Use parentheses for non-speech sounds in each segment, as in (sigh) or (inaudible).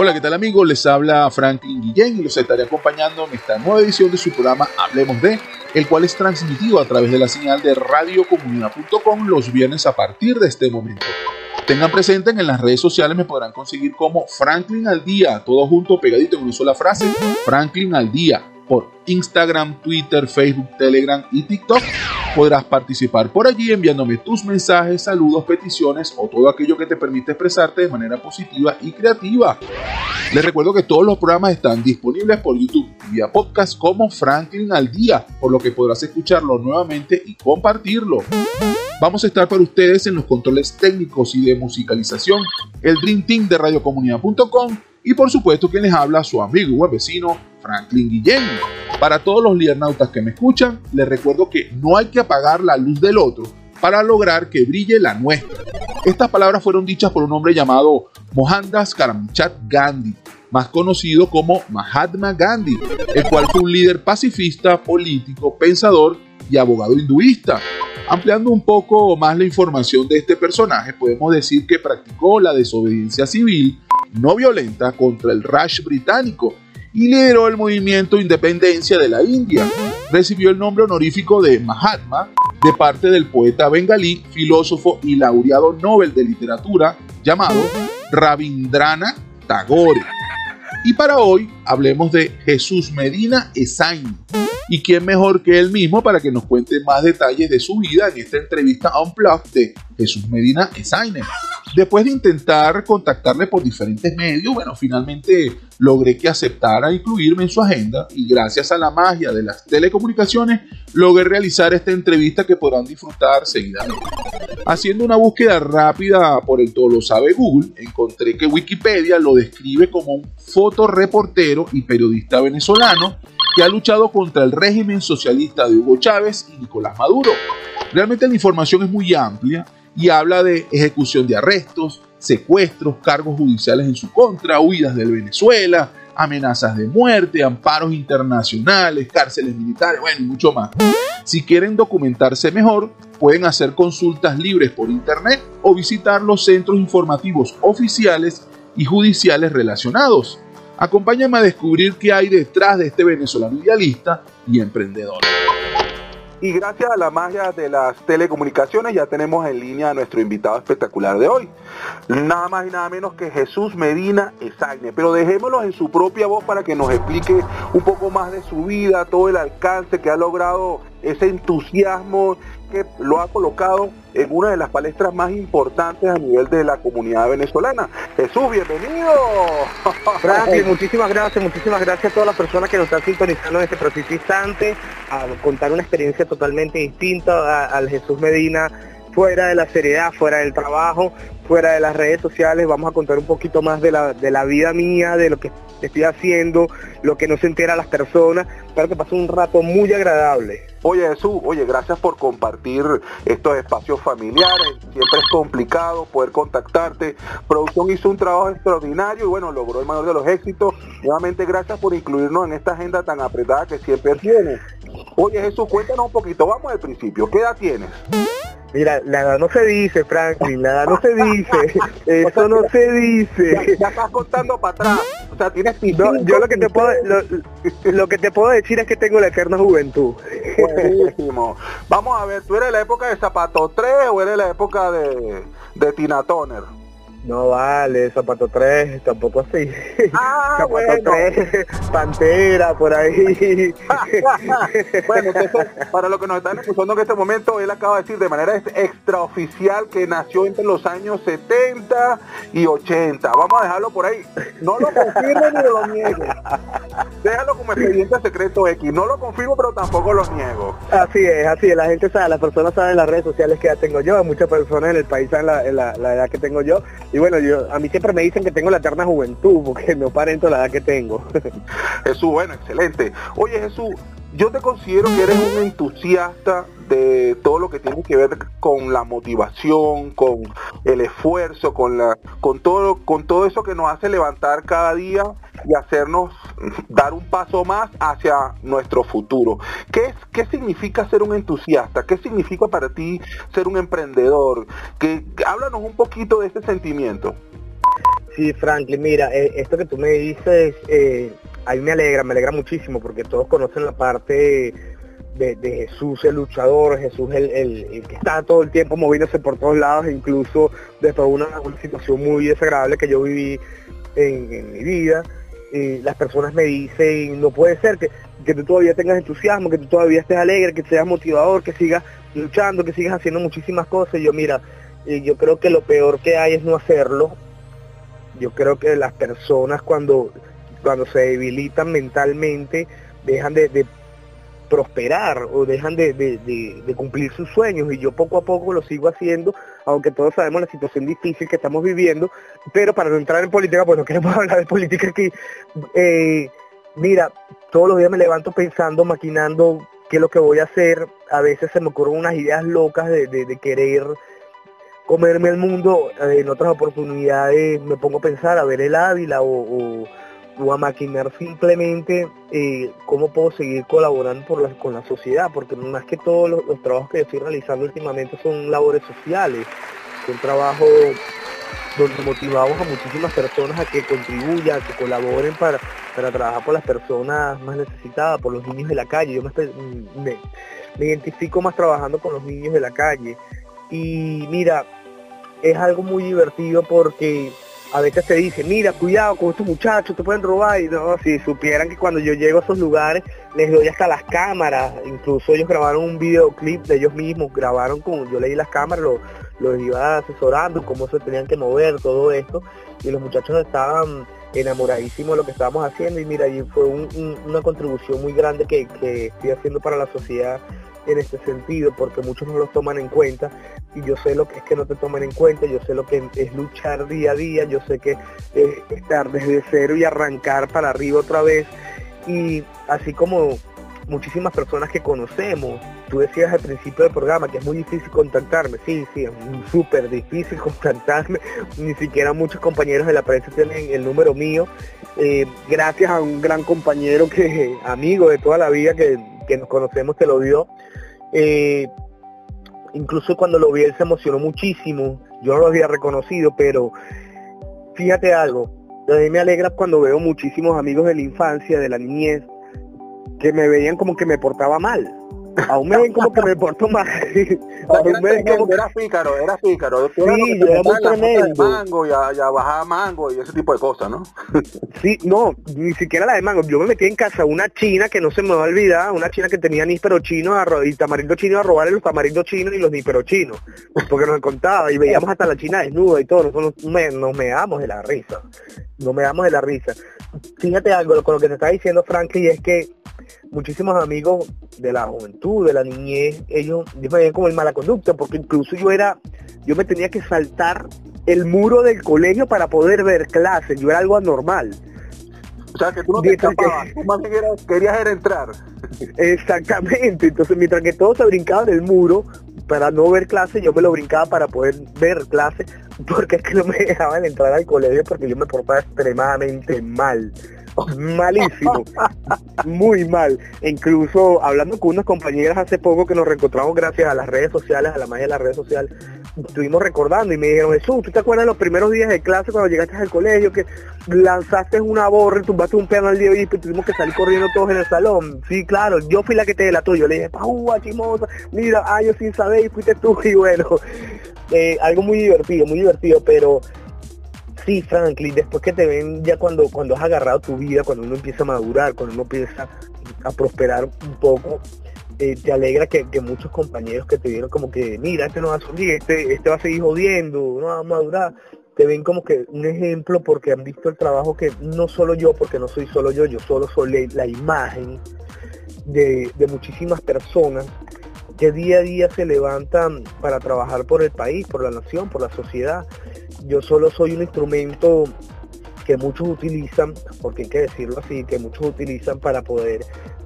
Hola, ¿qué tal amigos? Les habla Franklin Guillén y los estaré acompañando en esta nueva edición de su programa Hablemos de, el cual es transmitido a través de la señal de radiocomunidad.com los viernes a partir de este momento. Tengan presente que en las redes sociales me podrán conseguir como Franklin al día, todo junto pegadito en una sola frase, Franklin al día por Instagram, Twitter, Facebook, Telegram y TikTok. Podrás participar por allí enviándome tus mensajes, saludos, peticiones o todo aquello que te permite expresarte de manera positiva y creativa. Les recuerdo que todos los programas están disponibles por YouTube vía podcast como Franklin al día, por lo que podrás escucharlo nuevamente y compartirlo. Vamos a estar para ustedes en los controles técnicos y de musicalización, el Dream Team de radiocomunidad.com y por supuesto quien les habla su amigo y vecino Franklin Guillén. Para todos los liernautas que me escuchan, les recuerdo que no hay que apagar la luz del otro para lograr que brille la nuestra. Estas palabras fueron dichas por un hombre llamado Mohandas Karamchand Gandhi, más conocido como Mahatma Gandhi, el cual fue un líder pacifista, político, pensador y abogado hinduista. Ampliando un poco más la información de este personaje, podemos decir que practicó la desobediencia civil no violenta contra el Raj británico y lideró el movimiento Independencia de la India. Recibió el nombre honorífico de Mahatma de parte del poeta bengalí, filósofo y laureado Nobel de Literatura llamado Rabindranath Tagore. Y para hoy hablemos de Jesús Medina Esain. ¿Y quién mejor que él mismo para que nos cuente más detalles de su vida en esta entrevista a un blog de Jesús Medina Esain? Después de intentar contactarle por diferentes medios, bueno, finalmente logré que aceptara incluirme en su agenda y gracias a la magia de las telecomunicaciones logré realizar esta entrevista que podrán disfrutar seguidamente. Haciendo una búsqueda rápida por el todo lo sabe Google, encontré que Wikipedia lo describe como un fotoreportero y periodista venezolano que ha luchado contra el régimen socialista de Hugo Chávez y Nicolás Maduro. Realmente la información es muy amplia y habla de ejecución de arrestos, secuestros, cargos judiciales en su contra, huidas de Venezuela, amenazas de muerte, amparos internacionales, cárceles militares, bueno, y mucho más. Si quieren documentarse mejor, pueden hacer consultas libres por internet o visitar los centros informativos oficiales y judiciales relacionados. Acompáñame a descubrir qué hay detrás de este venezolano idealista y emprendedor. Y gracias a la magia de las telecomunicaciones ya tenemos en línea a nuestro invitado espectacular de hoy. Nada más y nada menos que Jesús Medina Esagne. Pero dejémoslo en su propia voz para que nos explique un poco más de su vida, todo el alcance que ha logrado, ese entusiasmo que lo ha colocado en una de las palestras más importantes a nivel de la comunidad venezolana. Jesús, bienvenido. Franklin, muchísimas gracias, muchísimas gracias a todas las personas que nos están sintonizando en este preciso instante, a contar una experiencia totalmente distinta al Jesús Medina fuera de la seriedad, fuera del trabajo, fuera de las redes sociales, vamos a contar un poquito más de la, de la vida mía, de lo que estoy haciendo, lo que no se entera las personas, para que pase un rato muy agradable. Oye Jesús, oye, gracias por compartir estos espacios familiares, siempre es complicado poder contactarte. Producción hizo un trabajo extraordinario y bueno, logró el mayor de los éxitos. Nuevamente gracias por incluirnos en esta agenda tan apretada que siempre tiene. Oye Jesús, cuéntanos un poquito, vamos al principio, ¿qué edad tienes? Mira, la edad no se dice, Franklin, la edad no se dice, (laughs) eso no se dice. Ya, estás contando para atrás, sea, tienes no, Yo lo que te puedo, lo, que te puedo decir es que tengo la eterna juventud. Buenísimo. (laughs) Vamos a ver, ¿tú eres la época de Zapato 3 o eres la época de, de Tina Toner? No vale, zapato 3, tampoco así. Ah, (laughs) zapato bueno. 3, pantera, por ahí. (laughs) bueno, para lo que nos están escuchando en este momento, él acaba de decir de manera extraoficial que nació entre los años 70 y 80. Vamos a dejarlo por ahí. No lo confirmo ni lo niego. Déjalo como expediente secreto X. No lo confirmo, pero tampoco lo niego. Así es, así es. La gente sabe, las personas saben en las redes sociales que ya tengo yo. Muchas personas en el país saben la, la edad que tengo yo. Y bueno, yo, a mí siempre me dicen que tengo la eterna juventud, porque no aparento la edad que tengo. Jesús, bueno, excelente. Oye Jesús, yo te considero que eres un entusiasta de todo lo que tiene que ver con la motivación, con el esfuerzo, con la, con todo, con todo eso que nos hace levantar cada día y hacernos dar un paso más hacia nuestro futuro. ¿Qué qué significa ser un entusiasta? ¿Qué significa para ti ser un emprendedor? Que háblanos un poquito de ese sentimiento. Sí, Franklin, mira, eh, esto que tú me dices, eh, a mí me alegra, me alegra muchísimo porque todos conocen la parte de, Jesús el luchador, Jesús el, que está todo el tiempo moviéndose por todos lados, incluso después de una, una situación muy desagradable que yo viví en, mi vida. Y las personas me dicen, no puede ser que, que tú todavía tengas entusiasmo, que tú todavía estés alegre, que seas motivador, que sigas luchando, que sigas haciendo muchísimas cosas. Y yo, mira, yo creo que lo peor que hay es no hacerlo. Yo creo que las personas cuando, cuando se debilitan mentalmente dejan de, prosperar o dejan de, cumplir sus sueños. Y yo poco a poco lo sigo haciendo, aunque todos sabemos la situación difícil que estamos viviendo, pero para no entrar en política, pues no (laughs) queremos hablar de política aquí. Eh, mira, todos los días me levanto pensando, maquinando qué es lo que voy a hacer, a veces se me ocurren unas ideas locas de, querer comerme el mundo, en otras oportunidades me pongo a pensar a ver el Ávila o a maquinar simplemente eh, cómo puedo seguir colaborando con la sociedad, porque más que todos los, trabajos que estoy realizando últimamente son labores sociales, son trabajos donde motivamos a muchísimas personas a que contribuyan, a que colaboren para, para trabajar por las personas más necesitadas, por los niños de la calle. Yo me, me identifico más trabajando con los niños de la calle. Y mira, es algo muy divertido porque a veces se dice, mira, cuidado con estos muchachos, te pueden robar. Y no, si supieran que cuando yo llego a esos lugares, les doy hasta las cámaras. Incluso ellos grabaron un videoclip de ellos mismos, grabaron como yo leí las cámaras, los iba asesorando, cómo se tenían que mover, todo esto. Y los muchachos estaban enamoradísimos de lo que estábamos haciendo. Y mira, y fue una contribución muy grande que, que estoy haciendo para la sociedad en este sentido, porque muchos no los toman en cuenta y yo sé lo que es que no te tomen en cuenta, yo sé lo que es luchar día a día, yo sé que es estar desde cero y arrancar para arriba otra vez y así como muchísimas personas que conocemos. Tú decías al principio del programa que es muy difícil contactarme. Sí, sí, es súper difícil (laughs) contactarme. Ni siquiera muchos compañeros de la prensa tienen el número mío. Eh, gracias a un gran compañero que, amigo de toda la vida que, que nos conocemos, que lo dio. Eh, incluso cuando lo vi él se emocionó muchísimo, yo no lo había reconocido, pero fíjate algo, a mí me alegra cuando veo muchísimos amigos de la infancia, de la niñez, que me veían como que me portaba mal. Aún me ven como que me porto mal. (laughs) Era pícaro, era pícaro. Sí, yo era muy tremendo. mango y a, bajar mango y ese tipo de cosas, ¿no? (laughs) sí, no, ni siquiera la de mango. Yo me metí en casa una china que no se me va a olvidar, una china que tenía níspero chino y tamarindo chino a robarle los tamarindos chinos y los nísperos chinos. Porque nos contaba y veíamos hasta la china desnuda y todo. Nosotros nos me damos de la risa. No me damos de la risa. Fíjate algo con lo que te está diciendo Frankie es que muchísimos amigos de la juventud, de la niñez, ellos me veían como el mala conducta, porque incluso yo era, yo me tenía que saltar el muro del colegio para poder ver clases, yo era algo anormal. O sea, que tú no te escapabas, tú más bien querías entrar. Exactamente, entonces mientras que todos se brincaban el muro para no ver clases, yo me lo brincaba para poder ver clases, porque es que no me dejaban entrar al colegio porque yo me portaba extremadamente mal malísimo, muy mal. incluso hablando con unas compañeras hace poco que nos reencontramos gracias a las redes sociales, a la magia de las redes sociales, estuvimos recordando y me dijeron, Jesús, ¿tú te acuerdas de los primeros días de clase cuando llegaste al colegio que lanzaste una borra y tumbaste un piano al día y tuvimos que salir corriendo todos en el salón? Sí, claro, yo fui la que te delató, yo le dije, ¡Pau, chimosa! Mira, ah, yo sin saber y fuiste tú (laughs) y bueno, eh, algo muy divertido, muy divertido, pero Sí, Franklin, después que te ven ya cuando, cuando has agarrado tu vida, cuando uno empieza a madurar, cuando uno empieza a prosperar un poco, eh, te alegra que, muchos compañeros que te vieron como que, mira, este no va a subir, este, este va a seguir jodiendo, no va a madurar, te ven como que un ejemplo porque han visto el trabajo que no solo yo, porque no soy solo yo, yo solo soy la, imagen de, de muchísimas personas que día a día se levantan para trabajar por el país, por la nación, por la sociedad. Yo solo soy un instrumento que muchos utilizan, porque hay que decirlo así, que muchos utilizan para poder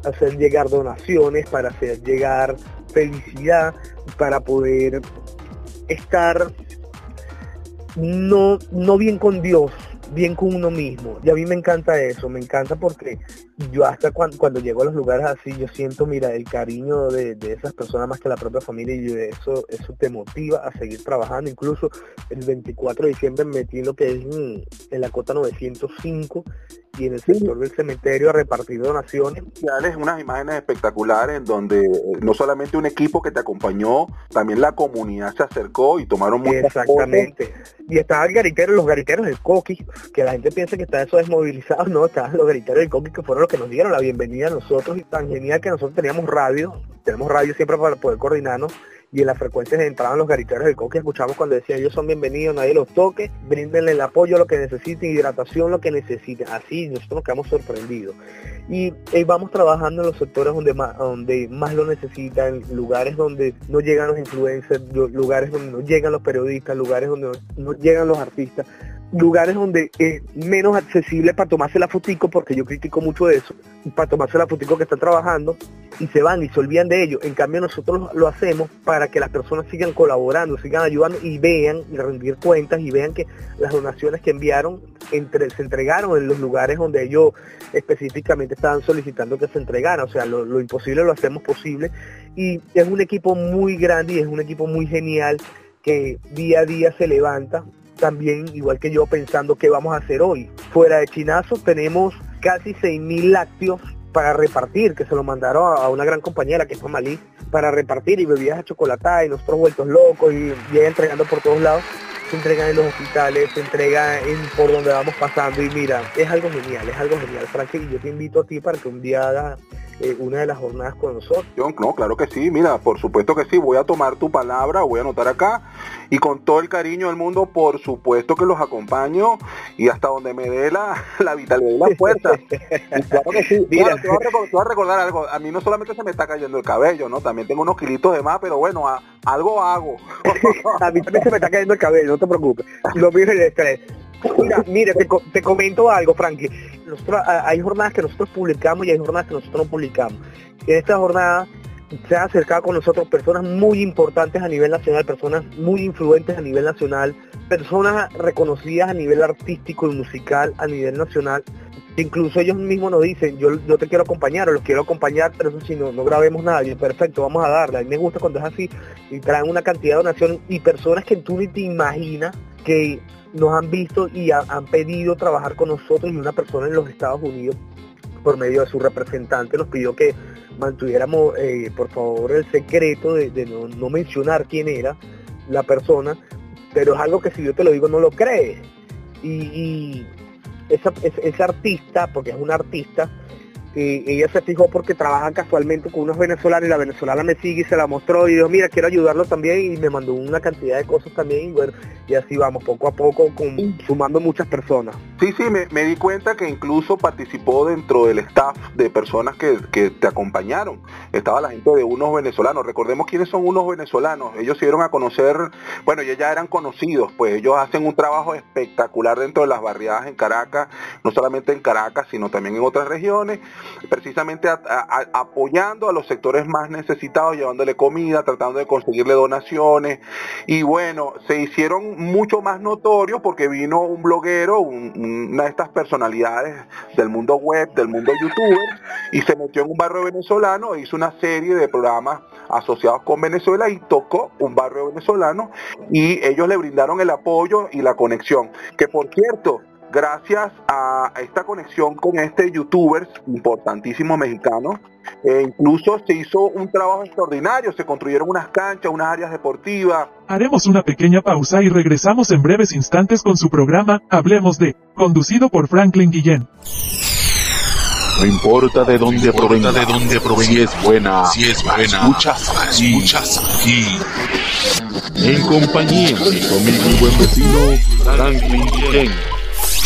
hacer llegar donaciones, para hacer llegar felicidad, para poder estar no, no bien con Dios, bien con uno mismo. Y a mí me encanta eso, me encanta porque yo hasta cuando, cuando llego a los lugares así, yo siento, mira, el cariño de, esas personas más que la propia familia y eso, eso te motiva a seguir trabajando. Incluso el 24 de diciembre me metí lo que es en, en la cota 905 y en el sector del cementerio ha repartido donaciones. Unas imágenes espectaculares en donde eh, no solamente un equipo que te acompañó, también la comunidad se acercó y tomaron muchas Exactamente. Y estaban el garitero, los gariteros del Coqui, que la gente piensa que está eso desmovilizado, (laughs) no, estaban los gariteros del Coqui que fueron que nos dieron la bienvenida a nosotros y tan genial que nosotros teníamos radio, tenemos radio siempre para poder coordinarnos y en las frecuencias entraban los gariteros del coque, escuchamos cuando decían ellos son bienvenidos, nadie los toque, bríndenle el apoyo, lo que necesiten, hidratación, lo que necesiten. Así nosotros nos quedamos sorprendidos. Y vamos trabajando en los sectores donde más, donde más lo necesitan, lugares donde no llegan los influencers, lugares donde no llegan los periodistas, lugares donde no llegan los artistas, lugares donde es menos accesible para tomarse la fotico, porque yo critico mucho eso, para tomarse la fotico que están trabajando y se van y se olvidan de ello. En cambio nosotros lo hacemos para que las personas sigan colaborando, sigan ayudando y vean y rendir cuentas y vean que las donaciones que enviaron entre, se entregaron en los lugares donde ellos específicamente estaban solicitando que se entregaran. O sea, lo, lo imposible lo hacemos posible y es un equipo muy grande y es un equipo muy genial que día a día se levanta también, igual que yo, pensando qué vamos a hacer hoy. Fuera de Chinazo tenemos casi 6.000 lácteos para repartir, que se lo mandaron a una gran compañera que es Malí, para repartir y bebidas a chocolatada y nosotros vueltos locos y ya entregando por todos lados. Se entregan en los hospitales, se entrega en por donde vamos pasando y mira, es algo genial, es algo genial. Frankie, y yo te invito a ti para que un día hagas eh, una de las jornadas con nosotros. No, claro que sí, mira, por supuesto que sí, voy a tomar tu palabra, voy a anotar acá y con todo el cariño del mundo, por supuesto que los acompaño y hasta donde me dé la, (laughs) la vitalidad y la fuerza. (laughs) claro que sí, mira, te, voy a recordar, algo, a mí no solamente se me está cayendo el cabello, ¿no? También tengo unos kilitos de más, pero bueno, algo hago. (laughs) a mí también se me está cayendo el cabello, no te preocupes. Lo mío es el estrés. Mira, mire, te, comento algo, Frankie. hay jornadas que nosotros publicamos y hay jornadas que nosotros no publicamos. En esta jornada se han acercado con nosotros personas muy importantes a nivel nacional, personas muy influentes a nivel nacional, personas reconocidas a nivel artístico y musical a nivel nacional. Incluso ellos mismos nos dicen, yo, yo te quiero acompañar o los quiero acompañar, pero eso si no, no grabemos nada, y perfecto, vamos a darle. A mí me gusta cuando es así y traen una cantidad de donaciones y personas que tú ni te imaginas que nos han visto y han pedido trabajar con nosotros y una persona en los Estados Unidos por medio de su representante nos pidió que mantuviéramos eh, por favor el secreto de, no, mencionar quién era la persona, pero es algo que si yo te lo digo no lo crees. Y, esa, ese artista, porque es un artista, ella se fijó porque trabaja casualmente con unos venezolanos y la venezolana me sigue y se la mostró y dijo, mira, quiero ayudarlo también y me mandó una cantidad de cosas también y bueno, y así vamos, poco a poco, con, sumando muchas personas. Sí, sí, me, di cuenta que incluso participó dentro del staff de personas que, que, te acompañaron. Estaba la gente de unos venezolanos. Recordemos quiénes son unos venezolanos. Ellos se dieron a conocer, bueno, ellos ya eran conocidos, pues ellos hacen un trabajo espectacular dentro de las barriadas en Caracas, no solamente en Caracas, sino también en otras regiones precisamente apoyando a los sectores más necesitados, llevándole comida, tratando de conseguirle donaciones. Y bueno, se hicieron mucho más notorios porque vino un bloguero, una de estas personalidades del mundo web, del mundo youtuber, y se metió en un barrio venezolano e hizo una serie de programas asociados con Venezuela y tocó un barrio venezolano y ellos le brindaron el apoyo y la conexión. Que por cierto, gracias a esta conexión con este youtuber importantísimo mexicano, e incluso se hizo un trabajo extraordinario, se construyeron unas canchas, unas áreas deportivas. Haremos una pequeña pausa y regresamos en breves instantes con su programa Hablemos de, conducido por Franklin Guillén. No importa de dónde provenga, de dónde provenga, si es buena, si es buena, escuchas, escuchas aquí. En compañía de conmigo buen vecino Franklin Guillén.